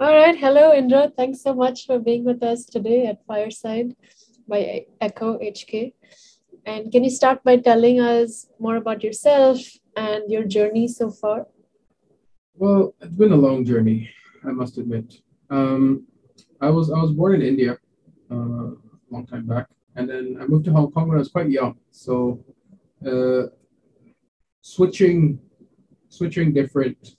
All right. Hello, Indra. Thanks so much for being with us today at Fireside by Echo HK. And can you start by telling us more about yourself and your journey so far? Well, it's been a long journey, I must admit. Um, I was I was born in India uh, a long time back, and then I moved to Hong Kong when I was quite young. So, uh, switching switching different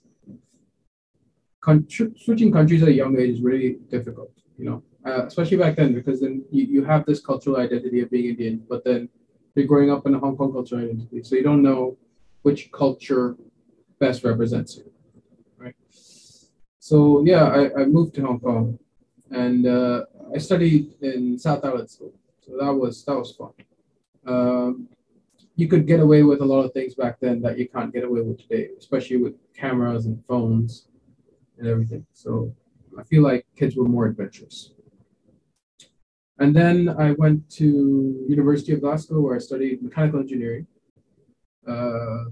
switching countries at a young age is really difficult, you know, uh, especially back then, because then you, you have this cultural identity of being Indian, but then you're growing up in a Hong Kong cultural identity. So you don't know which culture best represents you, right? So yeah, I, I moved to Hong Kong and uh, I studied in South Island School. So that was, that was fun. Um, you could get away with a lot of things back then that you can't get away with today, especially with cameras and phones and everything. So I feel like kids were more adventurous. And then I went to University of Glasgow where I studied mechanical engineering. Uh,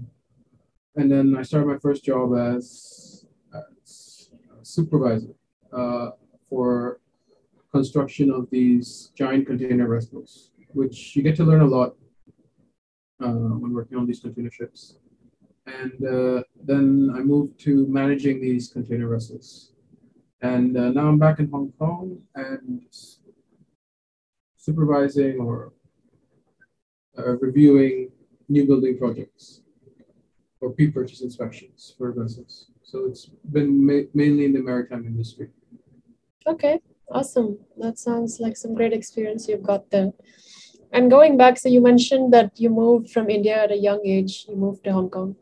and then I started my first job as, as supervisor uh, for construction of these giant container vessels, which you get to learn a lot uh, when working on these container ships and uh, then I moved to managing these container vessels. And uh, now I'm back in Hong Kong and supervising or uh, reviewing new building projects or pre-purchase inspections for vessels. So it's been ma mainly in the maritime industry. Okay, awesome. That sounds like some great experience you've got there. And going back, so you mentioned that you moved from India at a young age, you moved to Hong Kong.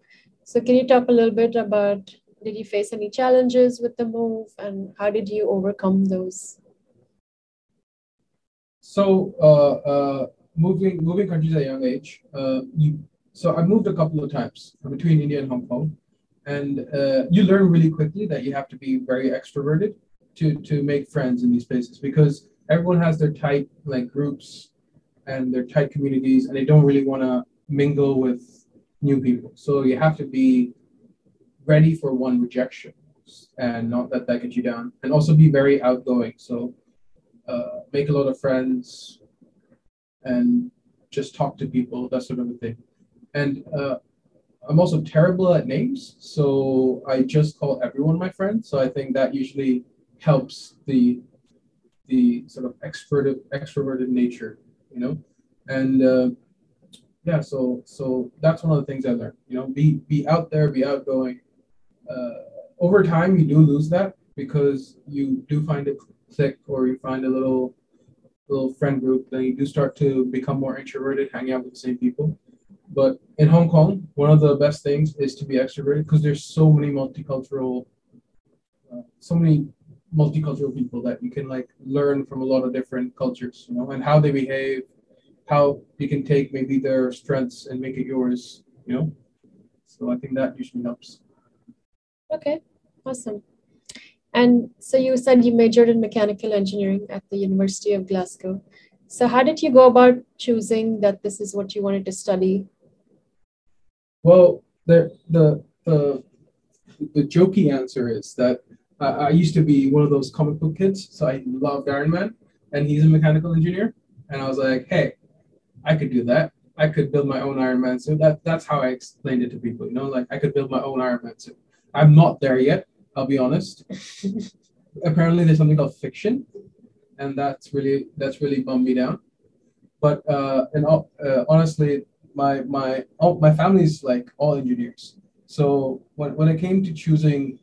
So can you talk a little bit about did you face any challenges with the move and how did you overcome those? So uh, uh, moving moving countries at a young age, uh, you so I moved a couple of times between India and Hong Kong, and uh, you learn really quickly that you have to be very extroverted to to make friends in these places because everyone has their tight like groups and their tight communities, and they don't really want to mingle with new people. So you have to be ready for one rejection and not let that get you down. And also be very outgoing. So uh, make a lot of friends and just talk to people, that sort of a thing. And uh, I'm also terrible at names, so I just call everyone my friend. So I think that usually helps the the sort of extroverted extroverted nature, you know. And uh, yeah, so so that's one of the things I learned. You know, be be out there, be outgoing. Uh, over time, you do lose that because you do find it clique or you find a little little friend group. Then you do start to become more introverted, hanging out with the same people. But in Hong Kong, one of the best things is to be extroverted because there's so many multicultural, uh, so many multicultural people that you can like learn from a lot of different cultures, you know, and how they behave, how you can take maybe their strengths and make it yours, you know? So I think that usually helps. Okay, awesome. And so you said you majored in mechanical engineering at the University of Glasgow. So how did you go about choosing that this is what you wanted to study? Well, the the the, the jokey answer is that uh, I used to be one of those comic book kids, so I loved Iron Man, and he's a mechanical engineer, and I was like, hey, I could do that. I could build my own Iron Man suit. That that's how I explained it to people. You know, like I could build my own Iron Man suit. I'm not there yet. I'll be honest. Apparently, there's something called fiction, and that's really that's really bummed me down. But uh, and uh, honestly, my my oh, my family's like all engineers. So when when it came to choosing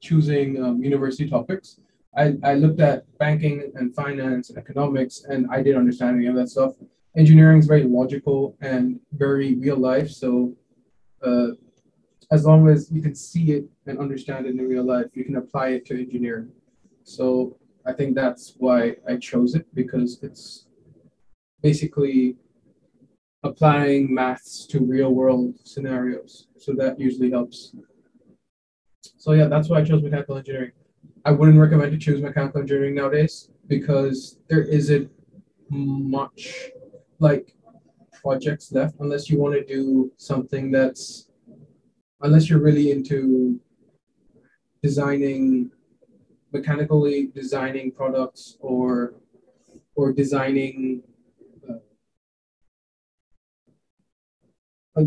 choosing um, university topics, I, I looked at banking and finance and economics, and I didn't understand any of that stuff engineering is very logical and very real life. So uh, as long as you can see it and understand it in real life, you can apply it to engineering. So I think that's why I chose it because it's basically applying maths to real world scenarios. So that usually helps. So yeah, that's why I chose mechanical engineering. I wouldn't recommend to choose mechanical engineering nowadays because there isn't much like projects left unless you want to do something that's unless you're really into designing mechanically designing products or or designing uh,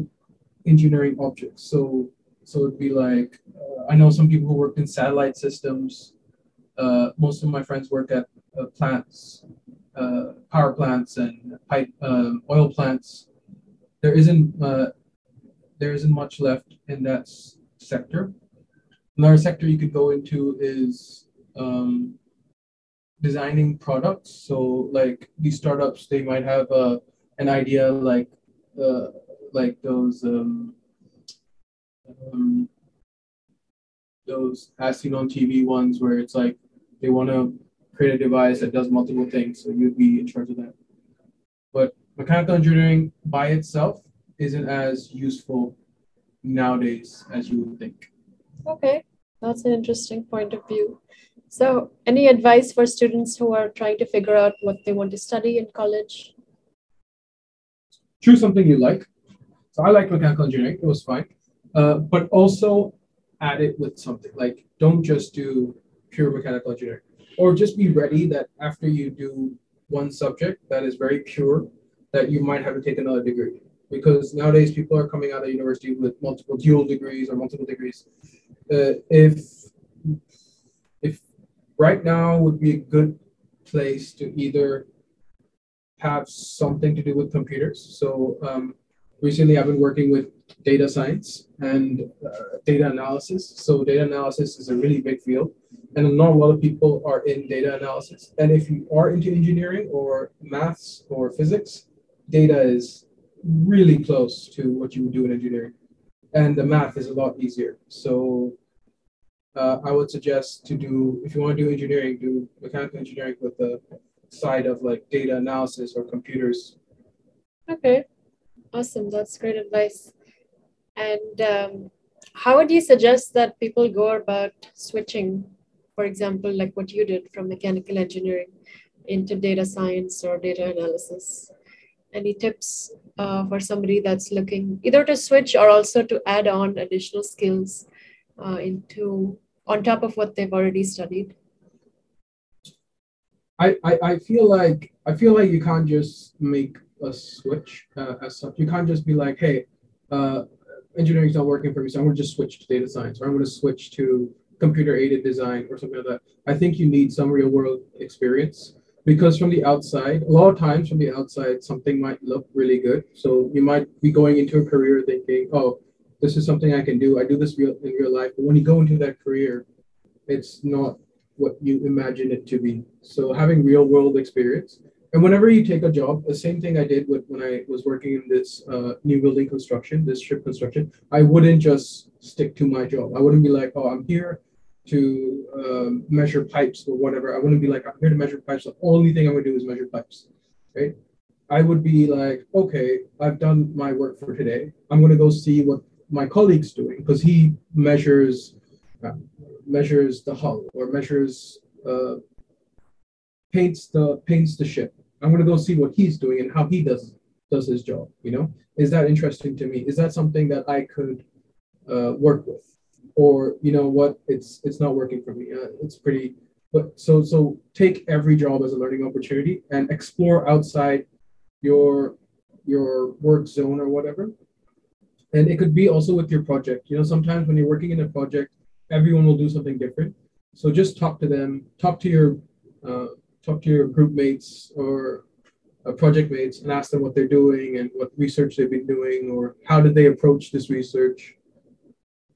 engineering objects. So so it'd be like uh, I know some people who work in satellite systems. Uh, most of my friends work at uh, plants, uh, power plants, and pipe um, oil plants. There isn't uh, there isn't much left in that sector. Another sector you could go into is um, designing products. So like these startups, they might have uh, an idea like uh, like those um, um, those as seen on TV ones where it's like they want to create a device that does multiple things. So you'd be in charge of that. But mechanical engineering by itself isn't as useful nowadays as you would think. Okay, that's an interesting point of view. So, any advice for students who are trying to figure out what they want to study in college? Choose something you like. So, I like mechanical engineering, it was fine. Uh, but also add it with something. Like, don't just do pure mechanical engineering, or just be ready that after you do one subject that is very pure, that you might have to take another degree because nowadays people are coming out of university with multiple dual degrees or multiple degrees. Uh, if if right now would be a good place to either have something to do with computers. So um, recently I've been working with data science and uh, data analysis. So data analysis is a really big field and not a lot of people are in data analysis. And if you are into engineering or maths or physics, data is really close to what you would do in engineering. And the math is a lot easier. So uh, I would suggest to do, if you want to do engineering, do mechanical engineering with the side of like data analysis or computers. Okay, awesome. That's great advice. And um, how would you suggest that people go about switching, for example, like what you did from mechanical engineering into data science or data analysis? any tips uh, for somebody that's looking either to switch or also to add on additional skills uh, into on top of what they've already studied I, I, I feel like I feel like you can't just make a switch uh, as such. You can't just be like, hey, uh, engineering is not working for me, so I'm going to just switch to data science, or I'm to switch to computer aided design, or something like that. I think you need some real world experience because from the outside, a lot of times from the outside, something might look really good. So you might be going into a career thinking, oh, this is something I can do. I do this real in real life. But when you go into that career, it's not what you imagine it to be. So having real world experience. And whenever you take a job, the same thing I did with when I was working in this uh, new building construction, this ship construction, I wouldn't just stick to my job. I wouldn't be like, oh, I'm here to um, measure pipes or whatever. I wouldn't be like, I'm here to measure pipes. The only thing I'm gonna do is measure pipes, right? I would be like, okay, I've done my work for today. I'm gonna go see what my colleague's doing because he measures uh, measures the hull or measures uh, paints the paints the ship. I'm gonna go see what he's doing and how he does does his job. You know, is that interesting to me? Is that something that I could uh, work with? Or you know what it's it's not working for me. Uh, it's pretty but so so take every job as a learning opportunity and explore outside your your work zone or whatever. And it could be also with your project. You know sometimes when you're working in a project everyone will do something different. So just talk to them talk to your uh, talk to your group mates or uh, project mates and ask them what they're doing and what research they've been doing or how did they approach this research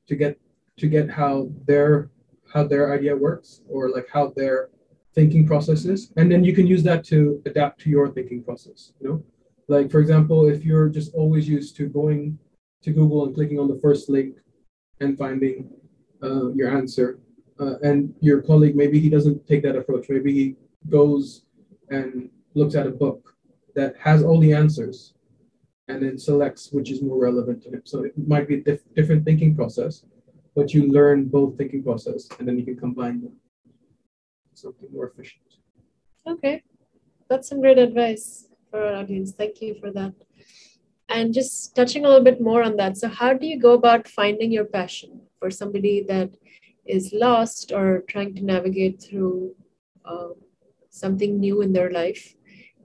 to get to get how their how their idea works or like how their thinking process is. And then you can use that to adapt to your thinking process you know? Like for example if you're just always used to going to google and clicking on the first link and finding uh, your answer uh, and your colleague maybe he doesn't take that approach. Maybe he goes and looks at a book that has all the answers and then selects which is more relevant to him. So it might be a diff- different thinking process but you learn both thinking process and then you can combine them something more efficient. Okay. That's some great advice for our audience. Thank you for that. And just touching a little bit more on that. So how do you go about finding your passion for somebody that is lost or trying to navigate through uh, something new in their life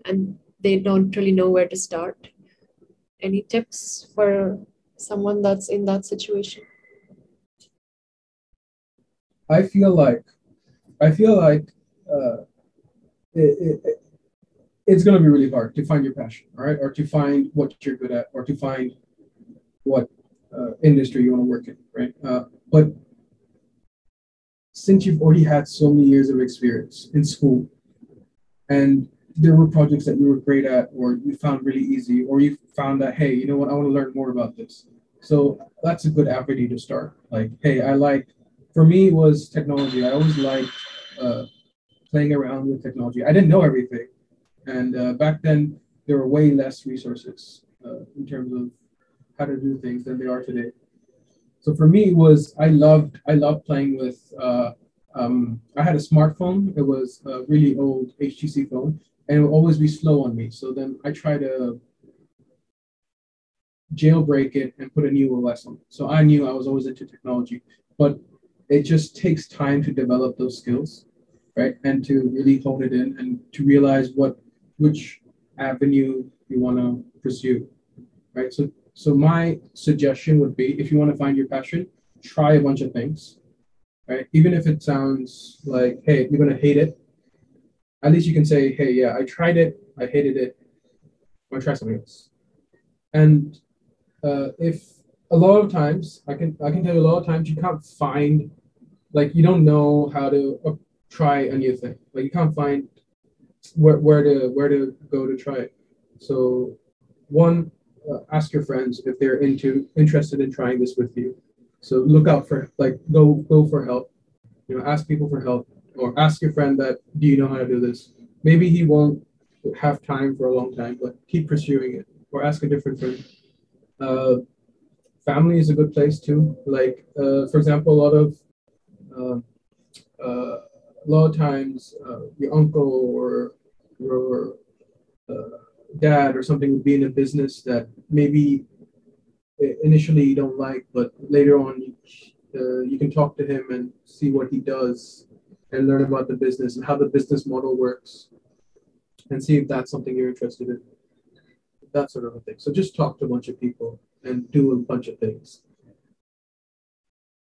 and they don't really know where to start. Any tips for someone that's in that situation? I feel like, I feel like uh, it, it, it's going to be really hard to find your passion, right? Or to find what you're good at, or to find what uh, industry you want to work in, right? Uh, but since you've already had so many years of experience in school, and there were projects that you were great at, or you found really easy, or you found that hey, you know what, I want to learn more about this. So that's a good avenue to start. Like, hey, I like. For me, was technology. I always liked uh, playing around with technology. I didn't know everything, and uh, back then there were way less resources uh, in terms of how to do things than they are today. So for me, it was I loved I loved playing with. Uh, um, I had a smartphone. It was a really old HTC phone, and it would always be slow on me. So then I try to jailbreak it and put a new OS on it. So I knew I was always into technology, but it just takes time to develop those skills, right? And to really hone it in and to realize what which avenue you want to pursue, right? So so my suggestion would be if you want to find your passion, try a bunch of things, right? Even if it sounds like, hey, you're gonna hate it, at least you can say, hey, yeah, I tried it, I hated it, I'm gonna try something else. And uh, if a lot of times, I can I can tell you a lot of times you can't find, like you don't know how to uh, try a new thing. Like you can't find where, where to where to go to try it. So one, uh, ask your friends if they're into interested in trying this with you. So look out for like go go for help. You know, ask people for help or ask your friend that do you know how to do this. Maybe he won't have time for a long time, but keep pursuing it or ask a different friend. Uh, family is a good place too. Like uh, for example, a lot of uh, uh a lot of times uh, your uncle or your uh, dad or something would be in a business that maybe initially you don't like, but later on you, uh, you can talk to him and see what he does and learn about the business and how the business model works and see if that's something you're interested in. That sort of a thing. So just talk to a bunch of people and do a bunch of things.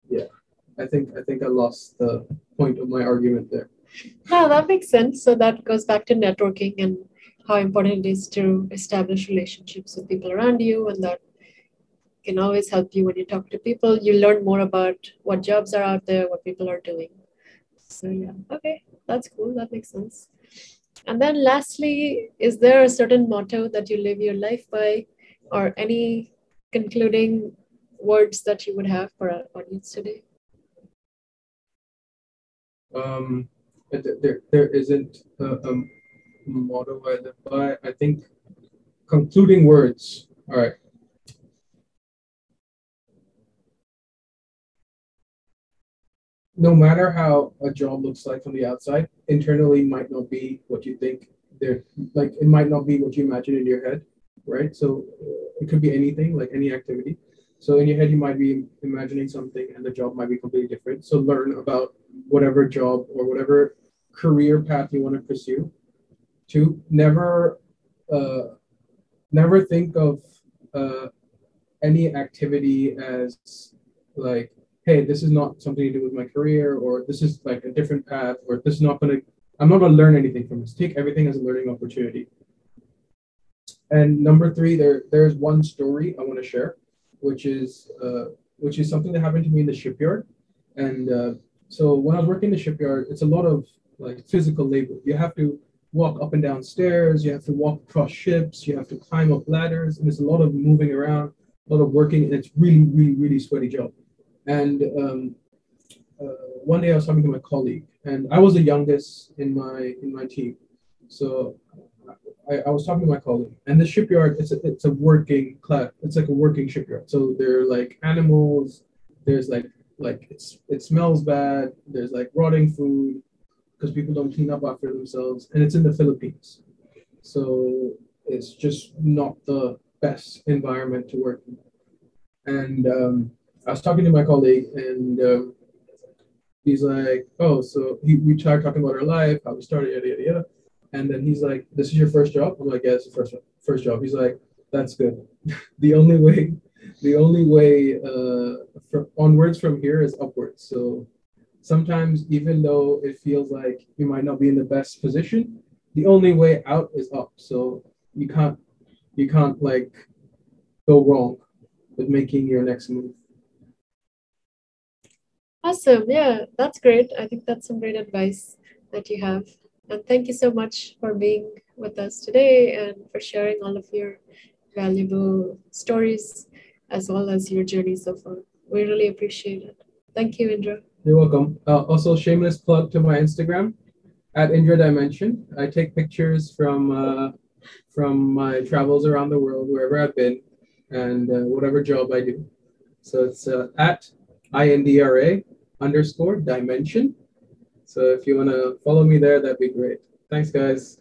Yeah. I think I think I lost the point of my argument there. No, that makes sense. So that goes back to networking and how important it is to establish relationships with people around you and that can always help you when you talk to people you learn more about what jobs are out there what people are doing so yeah okay that's cool that makes sense and then lastly is there a certain motto that you live your life by or any concluding words that you would have for our audience today um there, there isn't a, a motto I live by. I think concluding words. All right. No matter how a job looks like from the outside, internally might not be what you think. There, like it might not be what you imagine in your head, right? So it could be anything, like any activity. So in your head, you might be imagining something, and the job might be completely different. So learn about whatever job or whatever career path you want to pursue, to never uh, never think of uh, any activity as like hey this is not something to do with my career or this is like a different path or this is not going to i'm not to learn anything from this take everything as a learning opportunity and number three there there's one story i want to share which is uh, which is something that happened to me in the shipyard. And uh, so when i was working in the shipyard it's a lot of like physical labor. You have to walk up and down stairs, you have to walk across ships, you have to climb up ladders, and there's a lot of moving around, a lot of working, and it's really, really, really sweaty job. And um, uh, one day I was talking to my colleague, and I was the youngest in my in my team, so I, I was talking to my colleague, and the shipyard it's a it's a working class, it's like a working shipyard. So there are like animals, there's like like it's it smells bad, there's like rotting food, because people don't clean up after themselves, and it's in the Philippines. So it's just not the best environment to work in. And um, I was talking to my colleague, and um, he's like, oh, so he, we started talking about our life, how we started, yada yada yada. And then he's like, this is your first job? I'm like, yeah, it's the first first job. He's like, that's good. the only way, the only way uh, from onwards from here is upwards. So sometimes, even though it feels like you might not be in the best position, the only way out is up. So you can't, you can't like go wrong with making your next move. Awesome. Yeah, that's great. I think that's some great advice that you have. And thank you so much for being with us today and for sharing all of your valuable stories as well as your journey so far. We really appreciate it. Thank you, Indra. You're welcome. Uh, also, shameless plug to my Instagram at Indra Dimension. I take pictures from uh, from my travels around the world, wherever I've been, and uh, whatever job I do. So it's uh, at INDRA underscore dimension. So if you want to follow me there, that'd be great. Thanks, guys.